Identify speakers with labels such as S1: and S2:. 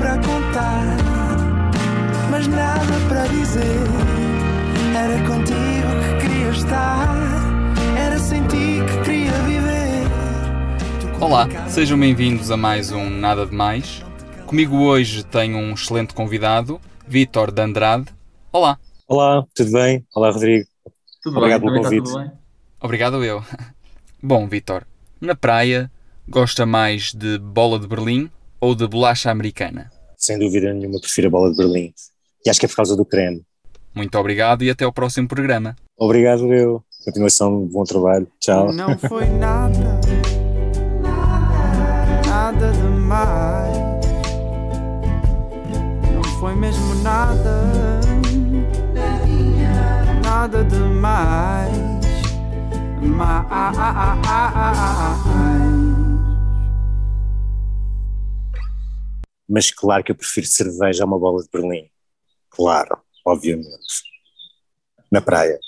S1: para contar, mas nada para dizer. Era contigo que queria estar, era sem ti que queria viver.
S2: Olá, sejam bem-vindos a mais um Nada de Mais. Comigo hoje tenho um excelente convidado, Vítor de Andrade. Olá.
S3: Olá, tudo bem? Olá, Rodrigo.
S4: Tudo
S3: Obrigado
S4: bem,
S3: pelo convite.
S4: tudo bem.
S2: Obrigado eu. Bom, Vítor, na praia gosta mais de bola de Berlim ou de bolacha americana?
S3: Sem dúvida nenhuma, prefiro a bola de Berlim. E acho que é por causa do creme.
S2: Muito obrigado e até ao próximo programa.
S3: Obrigado, eu. Continuação, bom trabalho. Tchau.
S1: Não foi nada, nada demais. Não foi mesmo nada, nada demais. Mais.
S3: Mas claro que eu prefiro cerveja a uma bola de Berlim. Claro, obviamente. Na praia.